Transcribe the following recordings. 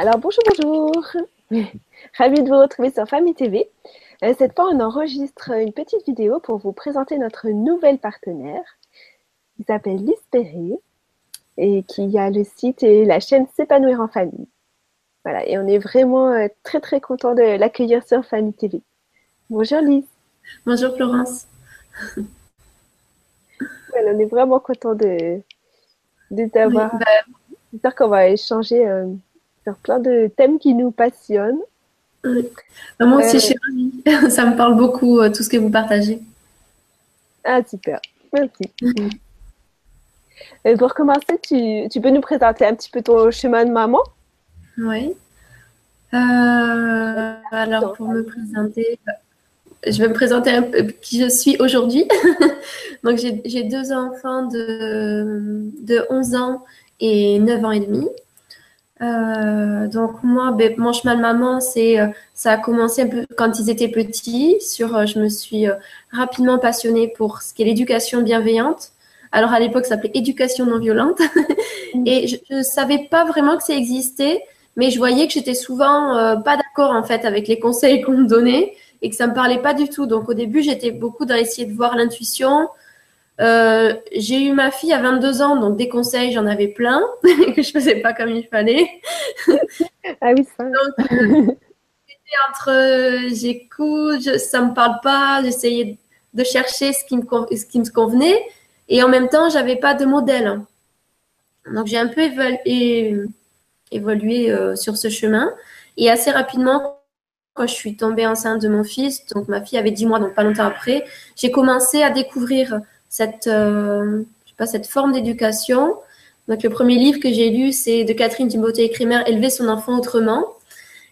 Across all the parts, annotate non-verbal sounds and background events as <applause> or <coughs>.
Alors bonjour, bonjour. <laughs> Ravi de vous retrouver sur Famille TV. Euh, cette fois, on enregistre une petite vidéo pour vous présenter notre nouvelle partenaire qui s'appelle Lise Perret et qui a le site et la chaîne S'épanouir en famille. Voilà, et on est vraiment euh, très très content de l'accueillir sur Famille TV. Bonjour Lise. Bonjour Florence. <laughs> on est vraiment content de, de t'avoir. Bah, J'espère qu'on va échanger euh, sur plein de thèmes qui nous passionnent. Bah, moi aussi, je suis ravie. <laughs> Ça me parle beaucoup, euh, tout ce que vous partagez. Ah, super. Merci. Et pour commencer, tu, tu, peux nous présenter un petit peu ton chemin de maman? Oui. Euh, alors, pour me présenter, je vais me présenter un peu qui je suis aujourd'hui. <laughs> Donc, j'ai deux enfants de, de 11 ans et 9 ans et demi. Euh, donc moi, ben, mon chemin de maman, c'est euh, ça a commencé un peu quand ils étaient petits. Sur, euh, je me suis rapidement passionnée pour ce qui est l'éducation bienveillante. Alors à l'époque, ça s'appelait éducation non violente, mm. et je, ne savais pas vraiment que ça existait, mais je voyais que j'étais souvent pas d'accord en fait avec les conseils <laughs> qu'on me donnait et que ça me parlait pas du tout. Donc au début, j'étais beaucoup dans essayer de voir l'intuition, euh, j'ai eu ma fille à 22 ans, donc des conseils, j'en avais plein, <laughs> que je faisais pas comme il fallait. ah oui, ça. Donc, euh, entre euh, j'écoute, ça me parle pas, j'essayais de chercher ce qui, me, ce qui me convenait, et en même temps, j'avais pas de modèle. Donc, j'ai un peu évolué, évolué sur ce chemin, et assez rapidement, quand je suis tombée enceinte de mon fils, donc ma fille avait 10 mois, donc pas longtemps après, j'ai commencé à découvrir cette, euh, je sais pas, cette forme d'éducation. Donc, le premier livre que j'ai lu, c'est de Catherine Dumoté-Crémer, Élever son enfant autrement.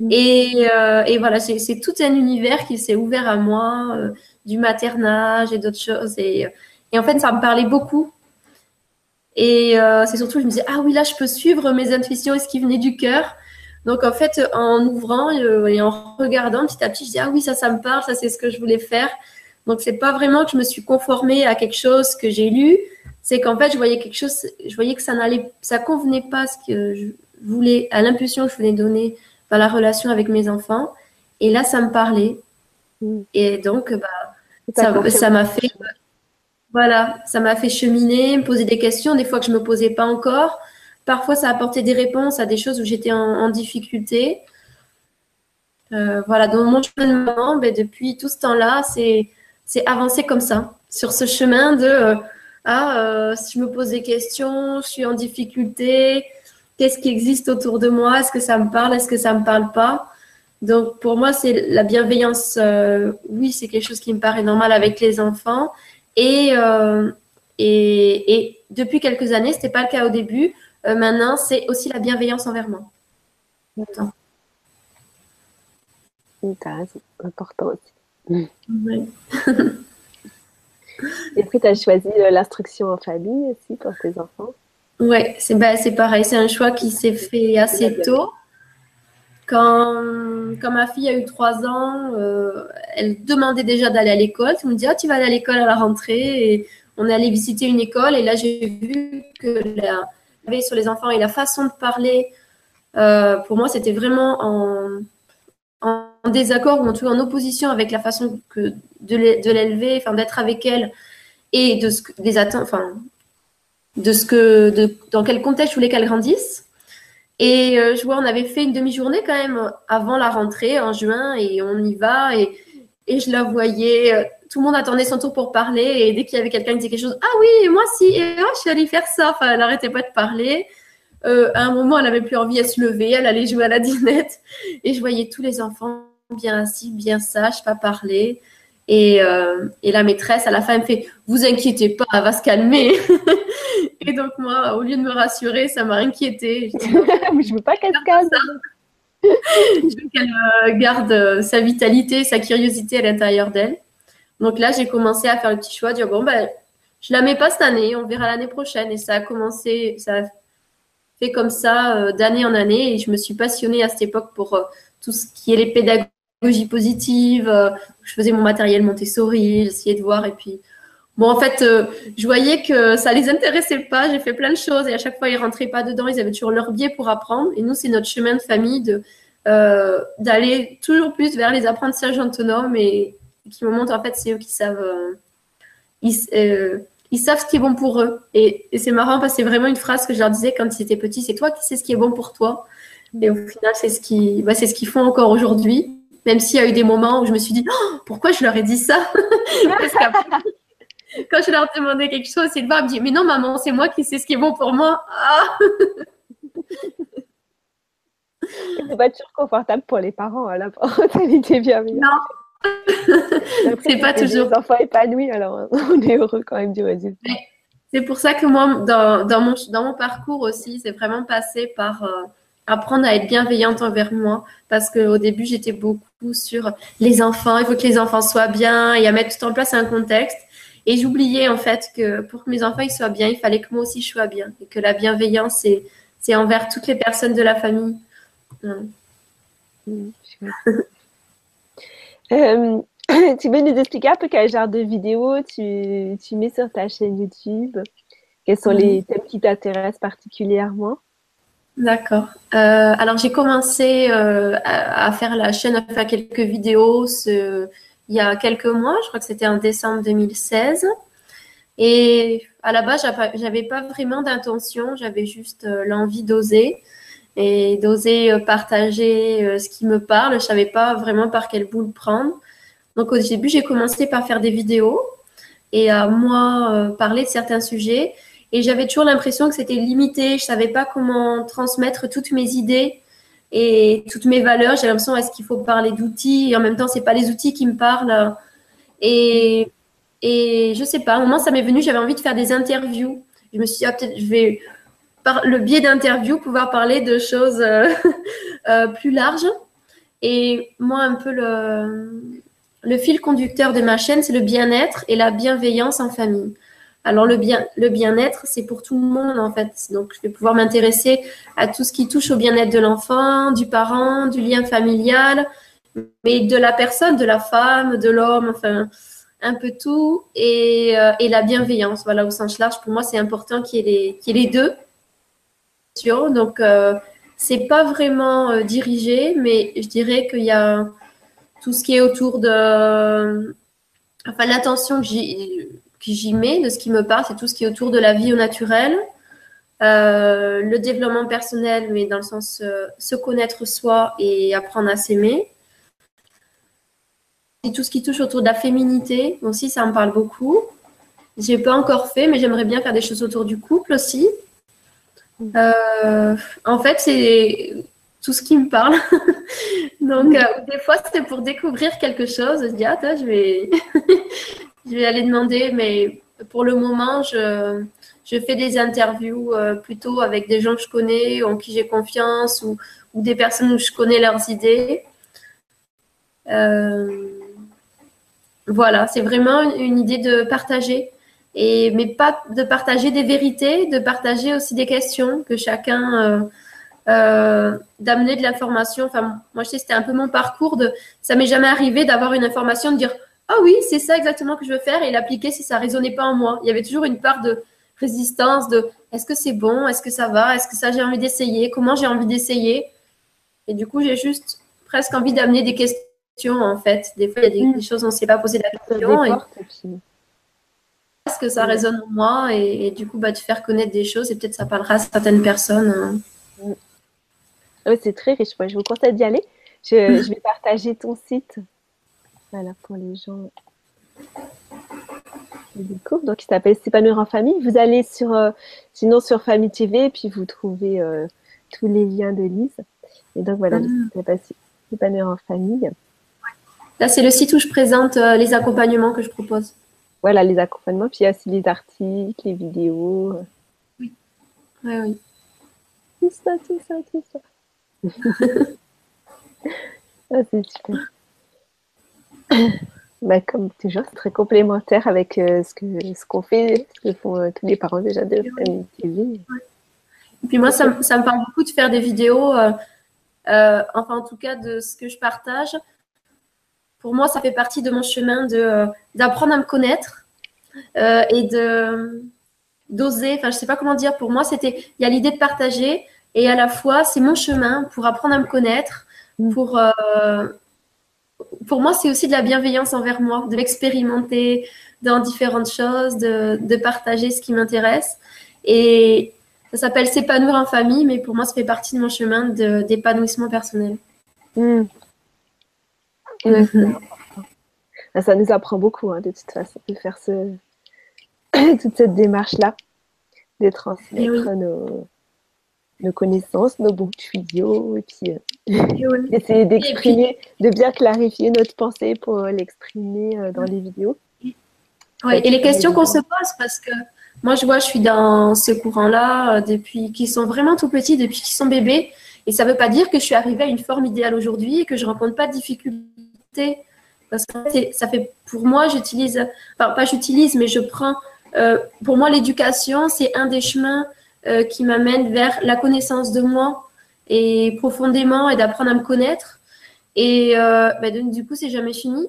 Mm. Et, euh, et, voilà, c'est tout un univers qui s'est ouvert à moi, euh, du maternage et d'autres choses. Et, et, en fait, ça me parlait beaucoup. Et c'est surtout, je me disais, ah oui, là, je peux suivre mes intuitions et ce qui venait du cœur. Donc, en fait, en ouvrant et en regardant petit à petit, je dis, ah oui, ça, ça me parle, ça, c'est ce que je voulais faire. Donc, c'est pas vraiment que je me suis conformée à quelque chose que j'ai lu. C'est qu'en fait, je voyais quelque chose, je voyais que ça n'allait, ça convenait pas à ce que je voulais, à l'impulsion que je voulais donner dans la relation avec mes enfants. Et là, ça me parlait. Mm. Et donc, bah, ça m'a fait, voilà, ça m'a fait cheminer, me poser des questions, des fois que je me posais pas encore. Parfois, ça a apporté des réponses à des choses où j'étais en, difficulté. Euh, voilà, dans mon chemin de maman, ben, depuis tout ce temps-là, c'est c'est avancer comme ça, sur ce chemin de euh, ah, euh, si je me pose des questions, je suis en difficulté, qu'est-ce qui existe autour de moi, est-ce que ça me parle, est-ce que ça me parle pas? Donc pour moi, c'est la bienveillance. Euh, oui, c'est quelque chose qui me paraît normal avec les enfants. Et, depuis quelques années, ce n'était pas le cas au début. maintenant, c'est aussi la bienveillance envers moi. C'est important aussi. Oui. <laughs> Et puis, tu as choisi euh, l'instruction en famille aussi pour tes enfants Oui, c'est bah, pareil. C'est un choix qui s'est fait assez tôt. Quand, quand, ma fille a eu trois ans, euh, elle demandait déjà d'aller à l'école. Elle me dit, oh, tu vas aller à l'école à la rentrée. Et on est allé visiter une école. Et là, j'ai vu que la, sur les enfants et la façon de parler, euh, pour moi, c'était vraiment en, en désaccord ou en tout cas en opposition avec la façon de l'élever, enfin d'être avec elle et de ce que des attentes, enfin de ce que dans quel contexte je voulais qu'elle grandisse. Et euh, je vois, on avait fait une demi-journée quand même avant la rentrée en juin et on y va et, et je la voyais. Euh, tout le monde attendait son tour pour parler et dès qu'il y avait quelqu'un qui disait quelque chose, ah oui, moi si, et, je suis allée faire ça. Enfin, elle n'arrêtait pas de parler. Euh, à un moment, elle avait plus envie, elle se levait, elle allait jouer à la dinette. Et je voyais tous les enfants bien assis, bien sages, pas parler. Et, euh, et, la maîtresse, à la fin, elle me fait Vous inquiétez pas, elle va se calmer. <laughs> et donc, moi, au lieu de me rassurer, ça m'a inquiété. <laughs> Je, veux pas qu'elle se calme. je veux qu'elle euh, garde sa vitalité, sa curiosité à l'intérieur d'elle. Donc là, j'ai commencé à faire le petit choix, dire Bon, ben, je la mets pas cette année, on verra l'année prochaine. Et ça a commencé, ça fait comme ça euh, d'année en année et je me suis passionnée à cette époque pour euh, tout ce qui est les pédagogies positives. Euh, je faisais mon matériel Montessori, j'essayais de voir et puis Bon, en fait, euh, je voyais que ça les intéressait pas. J'ai fait plein de choses et à chaque fois, ils rentraient pas dedans. Ils avaient toujours leur biais pour apprendre. Et nous, c'est notre chemin de famille de euh, d'aller toujours plus vers les apprentissages autonomes et, qui me montrent en fait, c'est eux qui savent. Ils, savent ce qui est bon pour eux. Et, c'est marrant parce que c'est vraiment une phrase que je leur disais quand ils étaient petits. C'est toi qui sais ce qui est bon pour toi? Et au final, c'est ce bah, c'est ce qu'ils font encore aujourd'hui. Même s'il y a eu des moments où je me suis dit, oh, pourquoi je leur ai dit ça? <laughs> Parce quand je leur demandais quelque chose, Sylvain me dit Mais non, maman, c'est moi qui sais ce qui est bon pour moi. Ah c'est pas toujours confortable pour les parents, hein, la parentalité bienveillante. Non, <laughs> c'est pas toujours. Les enfants épanouis, alors <laughs> on est heureux quand même du résultat. C'est pour ça que moi, dans, dans, mon, dans mon parcours aussi, c'est vraiment passé par euh, apprendre à être bienveillante envers moi. Parce qu'au début, j'étais beaucoup sur les enfants, il faut que les enfants soient bien et à mettre tout en place un contexte. Et j'oubliais en fait que pour que mes enfants ils soient bien, il fallait que moi aussi je sois bien. Et que la bienveillance, c'est, envers toutes les personnes de la famille. <laughs> Euh, <coughs> tu veux nous expliquer un peu quel genre de vidéos tu, tu mets sur ta chaîne YouTube Quels sont les thèmes qui t'intéressent particulièrement? D'accord. Euh, alors j'ai commencé euh, à, faire la chaîne, à faire quelques vidéos il y a quelques mois, je crois que c'était en décembre 2016. Et à la base, j'avais pas vraiment d'intention, j'avais juste euh, l'envie d'oser et d'oser partager ce qui me parle. Je savais pas vraiment par quel bout le prendre. Donc au début, j'ai commencé par faire des vidéos et à moi parler de certains sujets. Et j'avais toujours l'impression que c'était limité. Je savais pas comment transmettre toutes mes idées et toutes mes valeurs. J'ai l'impression est-ce qu'il faut parler d'outils? Et en même temps c'est pas les outils qui me parlent. Et et je sais pas, à un moment ça m'est venu, j'avais envie de faire des interviews. Je me suis dit ah, peut-être je vais par le biais d'interviews pouvoir parler de choses euh, <laughs> euh, plus larges. Et moi un peu le le fil conducteur de ma chaîne, c'est le bien-être et la bienveillance en famille. Alors le bien, le bien-être, c'est pour tout le monde en fait. Donc je vais pouvoir m'intéresser à tout ce qui touche au bien-être de l'enfant, du parent, du lien familial, mais de la personne, de la femme, de l'homme, enfin un peu tout et, euh, la bienveillance. Voilà au sens large. Pour moi, c'est important qu'il y, ait les, deux. Donc euh, c'est pas vraiment euh, dirigé, mais je dirais qu'il y a tout ce qui est autour de, l'attention que j'ai que j'y mets, de ce qui me parle, c'est tout ce qui est autour de la vie au naturel, euh, le développement personnel, mais dans le sens euh, se connaître soi et apprendre à s'aimer. Et tout ce qui touche autour de la féminité aussi, ça me parle beaucoup. J'ai pas encore fait, mais j'aimerais bien faire des choses autour du couple aussi. Euh, en fait, c'est tout ce qui me parle. <laughs> Donc, des fois, c'est pour découvrir quelque chose. Je dis, ah, toi, je vais, je vais aller demander, mais pour le moment, je, je fais des interviews euh, plutôt avec des gens que je connais, en qui j'ai confiance, ou, ou, des personnes où je connais leurs idées. Euh, voilà, c'est vraiment une idée de partager. Et, mais pas de partager des vérités, de partager aussi des questions que chacun euh, d'amener de l'information. Enfin, moi, je sais, c'était un peu mon parcours. De, ça m'est jamais arrivé d'avoir une information, de dire ah oui, c'est ça exactement que je veux faire et l'appliquer si ça résonnait pas en moi. Il y avait toujours une part de résistance, de est-ce que c'est bon, est-ce que ça va, est-ce que ça j'ai envie d'essayer, comment j'ai envie d'essayer? Et du coup, j'ai juste presque envie d'amener des questions en fait. Des fois, il y a des, choses on ne s'est pas posé la question. Est-ce que ça résonne en moi et, du coup, bah, de faire connaître des choses et peut-être ça parlera à certaines personnes. Hein. Mm. c'est très riche. je vous conseille d'y aller. Je, je vais partager ton site voilà, pour les gens qui découvrent. Donc, il s'appelle S'épanouir en famille. Vous allez sur, euh, sinon sur Famille TV, et puis vous trouvez euh, tous les liens de Lise. Et donc, voilà, ah. S'épanouir en famille. Là, c'est le site où je présente euh, les accompagnements que je propose. Voilà, les accompagnements. Puis il y a aussi les articles, les vidéos. Oui. Oui, oui. Tout ça, tout ça, tout ça. <laughs> ah, c'est super. <laughs> Bah, comme toujours, c'est très complémentaire avec euh, ce qu'on ce qu'on fait, ce que font euh, tous les parents déjà de Famille TV. Et puis moi, ça, me parle beaucoup de faire des vidéos, euh, enfin en tout cas de ce que je partage. Pour moi, ça fait partie de mon chemin d'apprendre à me connaître, et de d'oser. Enfin, je sais pas comment dire. Pour moi, c'était il y a l'idée de partager et à la fois c'est mon chemin pour apprendre à me connaître. Mm. Pour pour moi, c'est aussi de la bienveillance envers moi, de l'expérimenter dans différentes choses, de, de partager ce qui m'intéresse. Et ça s'appelle s'épanouir en famille, mais pour moi, ça fait partie de mon chemin d'épanouissement personnel. Mm. Mhm. Ça nous apprend beaucoup, hein, de toute façon, de faire ce... <coughs> toute cette démarche-là, de transmettre nos... nos, connaissances, nos bons tuyaux, et puis euh, <laughs> essayer d'exprimer, de bien clarifier notre pensée pour l'exprimer euh, dans les vidéos. Ouais, et les questions qu'on se pose, parce que moi, je vois, je suis dans ce courant-là euh, depuis qu'ils sont vraiment tout petits, depuis qu'ils sont bébés. Et ça ne veut pas dire que je suis arrivée à une forme idéale aujourd'hui et que je ne rencontre pas de difficultés. Parce que ça fait, pour moi, j'utilise, enfin, pas j'utilise, mais je prends, euh, pour moi, l'éducation, c'est un des chemins euh, qui m'amène vers la connaissance de moi et profondément et d'apprendre à me connaître. Et ben, du coup, c'est jamais fini.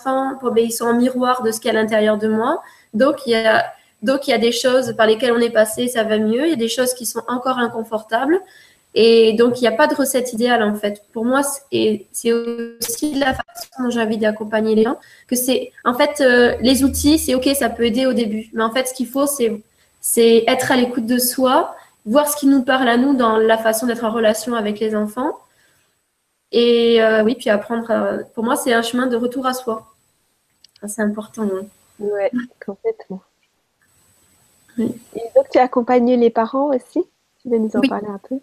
Enfin, ben, ils sont en miroir de ce qu'il y a à l'intérieur de moi. Donc, il y a donc, il y a des choses par lesquelles on est passé, ça va mieux. Il y a des choses qui sont encore inconfortables. Et donc, il n'y a pas de recette idéale, en fait. Pour moi, c'est aussi la façon dont j'ai envie d'accompagner les gens. Que c'est, en fait, euh, les outils, c'est OK, ça peut aider au début. Mais en fait, ce qu'il faut, c'est être à l'écoute de soi, voir ce qui nous parle à nous dans la façon d'être en relation avec les enfants. Et euh, oui, puis apprendre. pour moi, c'est un chemin de retour à soi. C'est important. Oui, ouais, complètement. Et donc, tu as accompagné les parents aussi? Tu veux nous en parler un peu?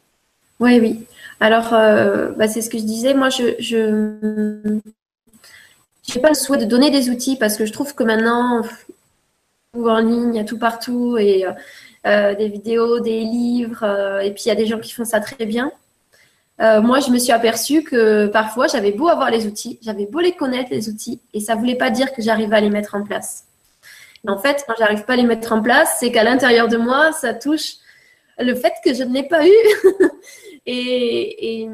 Oui, oui. Alors, euh, bah, c'est ce que je disais. Moi, je, je n'ai pas le souhait de donner des outils parce que je trouve que maintenant, en ligne, il tout partout et euh, des vidéos, des livres, euh, et puis il y a des gens qui font ça très bien. moi, je me suis aperçue que parfois, j'avais beau avoir les outils, j'avais beau les connaître, les outils, et ça ne voulait pas dire que j'arrivais à les mettre en place. En fait, quand j'arrive pas à les mettre en place, c'est qu'à l'intérieur de moi, ça touche le fait que je ne l'ai pas eu. <laughs> et,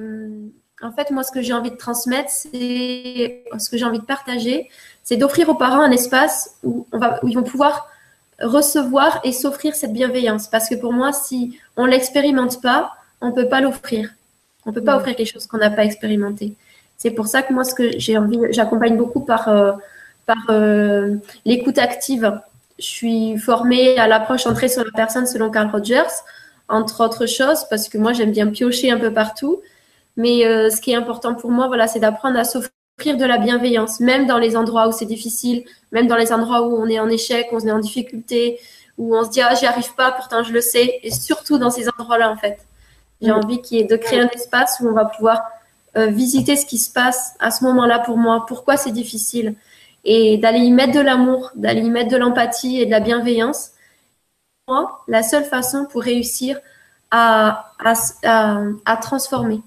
en fait, moi, ce que j'ai envie de transmettre, c'est ce que j'ai envie de partager, c'est d'offrir aux parents un espace où, on va, où ils vont pouvoir recevoir et s'offrir cette bienveillance. Parce que pour moi, si on l'expérimente pas, on peut pas l'offrir. On peut pas offrir quelque chose qu'on n'a pas expérimenté. C'est pour ça que moi, ce que j'ai envie, j'accompagne beaucoup par euh, par euh, l'écoute active. Je suis formée à l'approche centrée sur la personne selon Carl Rogers, entre autres choses, parce que moi, j'aime bien piocher un peu partout. Mais euh, ce qui est important pour moi, voilà, c'est d'apprendre à s'offrir de la bienveillance, même dans les endroits où c'est difficile, même dans les endroits où on est en échec, où on est en difficulté, où on se dit ah j'y arrive pas, pourtant je le sais, et surtout dans ces endroits-là en fait. J'ai mm. envie de créer un espace où on va pouvoir euh, visiter ce qui se passe à ce moment-là pour moi, pourquoi c'est difficile, et d'aller y mettre de l'amour, d'aller y mettre de l'empathie et de la bienveillance. Moi, la seule façon pour réussir à, à, transformer.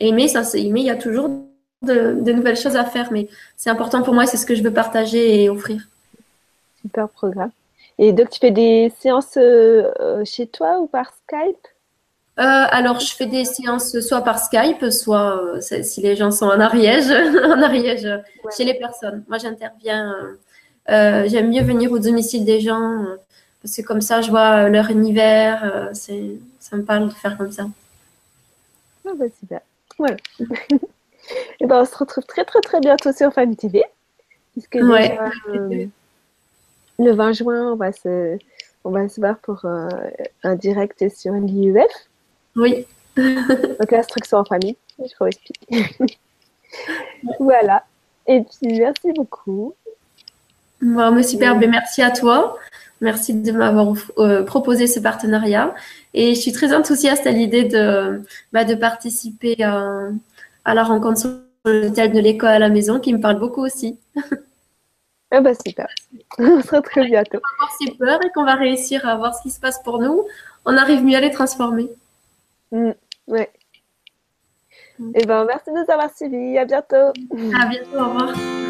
Aimer, ça c'est aimer, il y a toujours de, nouvelles choses à faire, mais c'est important pour moi, c'est ce que je veux partager et offrir. Super programme. Et donc, tu fais des séances euh, chez toi ou par Skype? Euh, alors, je fais des séances soit par Skype, soit euh, si les gens sont en Ariège, <laughs> en Ariège chez les personnes. Moi, j'interviens. J'aime mieux venir au domicile des gens parce que comme ça, je vois leur univers. c'est, ça me parle de faire comme ça. Ah bah super. Voilà. <laughs> Et ben, on se retrouve très très très bientôt sur Famille TV. Puisque le 20 juin, on va se, on va se voir pour un direct sur l'IUF. Oui. <laughs> Donc l'instruction en famille, je vous expliquer. <laughs> voilà. Et puis merci beaucoup. Bon, super, ben, merci à toi. Merci de m'avoir euh, proposé ce partenariat. Et je suis très enthousiaste à l'idée de, bah, de participer à, à, la rencontre sur le thème de l'école à la maison qui me parle beaucoup aussi. <laughs> Ah bah super. <laughs> On se retrouve bientôt. On va avoir ses peurs et qu'on va réussir à voir ce qui se passe pour nous. On arrive mieux à les transformer. Mm, ouais. Mm. Et eh ben, merci de nous avoir suivis. À bientôt. À bientôt. Au revoir.